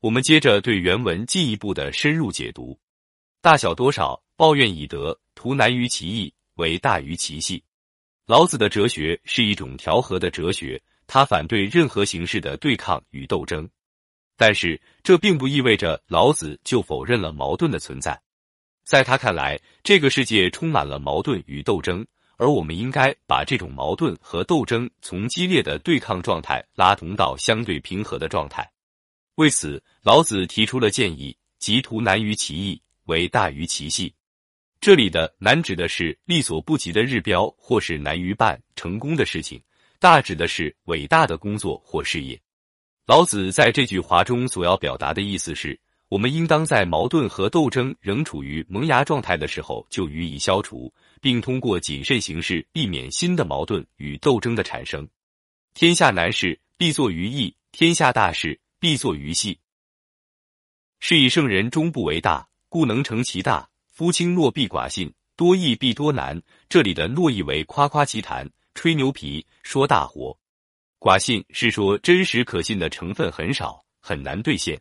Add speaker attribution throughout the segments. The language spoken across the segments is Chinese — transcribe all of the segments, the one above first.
Speaker 1: 我们接着对原文进一步的深入解读。大小多少，抱怨以德，图难于其易，为大于其细。老子的哲学是一种调和的哲学，他反对任何形式的对抗与斗争。但是，这并不意味着老子就否认了矛盾的存在。在他看来，这个世界充满了矛盾与斗争，而我们应该把这种矛盾和斗争从激烈的对抗状态拉同到相对平和的状态。为此，老子提出了建议，即图难于其易。为大于其细，这里的难指的是力所不及的日标，或是难于办成功的事情；大指的是伟大的工作或事业。老子在这句话中所要表达的意思是，我们应当在矛盾和斗争仍处于萌芽状态的时候就予以消除，并通过谨慎行事，避免新的矛盾与斗争的产生。天下难事必作于易，天下大事必作于细。是以圣人终不为大。故能成其大。夫轻诺必寡信，多易必多难。这里的诺意为夸夸其谈、吹牛皮、说大活；寡信是说真实可信的成分很少，很难兑现。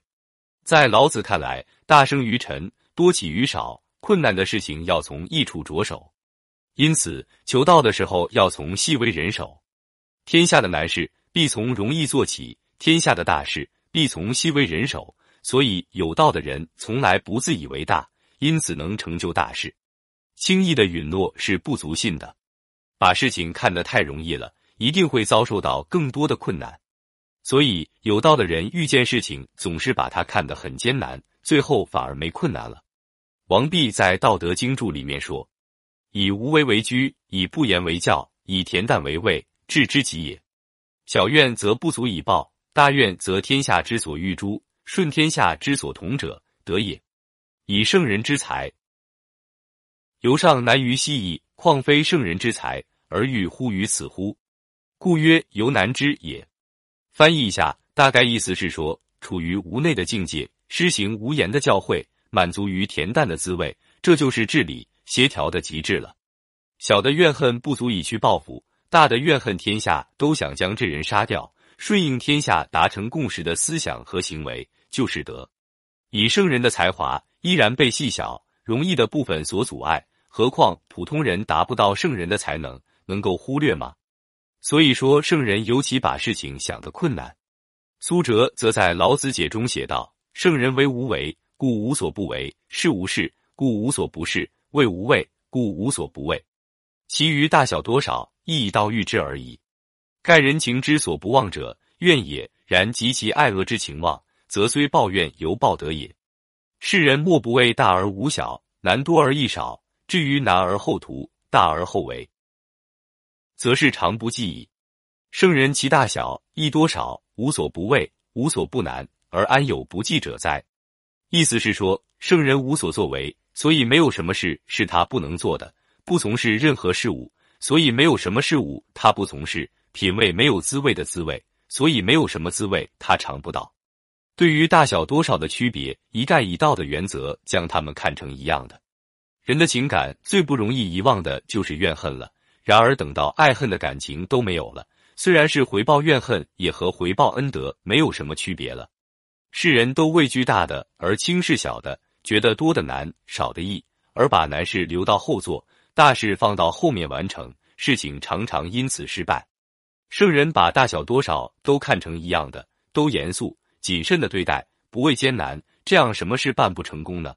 Speaker 1: 在老子看来，大生于臣，多起于少。困难的事情要从易处着手，因此求道的时候要从细微人手。天下的难事必从容易做起，天下的大事必从细微人手。所以，有道的人从来不自以为大，因此能成就大事。轻易的允诺是不足信的，把事情看得太容易了，一定会遭受到更多的困难。所以，有道的人遇见事情总是把它看得很艰难，最后反而没困难了。王弼在《道德经注》里面说：“以无为为居，以不言为教，以恬淡为味，致知己也。小怨则不足以报，大怨则天下之所欲诛。”顺天下之所同者，得也。以圣人之才，由上难于西矣，况非圣人之才而欲乎于此乎？故曰由难之也。翻译一下，大概意思是说，处于无内的境界，施行无言的教诲，满足于恬淡的滋味，这就是治理协调的极致了。小的怨恨不足以去报复，大的怨恨天下都想将这人杀掉，顺应天下达成共识的思想和行为。就是德，以圣人的才华依然被细小容易的部分所阻碍，何况普通人达不到圣人的才能，能够忽略吗？所以说，圣人尤其把事情想得困难。苏辙则在《老子解》中写道：“圣人为无为，故无所不为；是无事，故无所不是；为无畏，故无所不畏。其余大小多少，亦以道喻之而已。盖人情之所不忘者，怨也。然及其爱恶之情忘。”则虽抱怨，犹报德也。世人莫不为大而无小，难多而易少。至于难而后图，大而后为，则是常不计矣。圣人其大小，易多少，无所不畏，无所不难，而安有不计者哉？意思是说，圣人无所作为，所以没有什么事是他不能做的；不从事任何事物，所以没有什么事物他不从事；品味没有滋味的滋味，所以没有什么滋味他尝不到。对于大小多少的区别，一概一道的原则将他们看成一样的。人的情感最不容易遗忘的就是怨恨了。然而等到爱恨的感情都没有了，虽然是回报怨恨，也和回报恩德没有什么区别了。世人都畏惧大的而轻视小的，觉得多的难，少的易，而把难事留到后做，大事放到后面完成，事情常常因此失败。圣人把大小多少都看成一样的，都严肃。谨慎的对待，不畏艰难，这样什么事办不成功呢？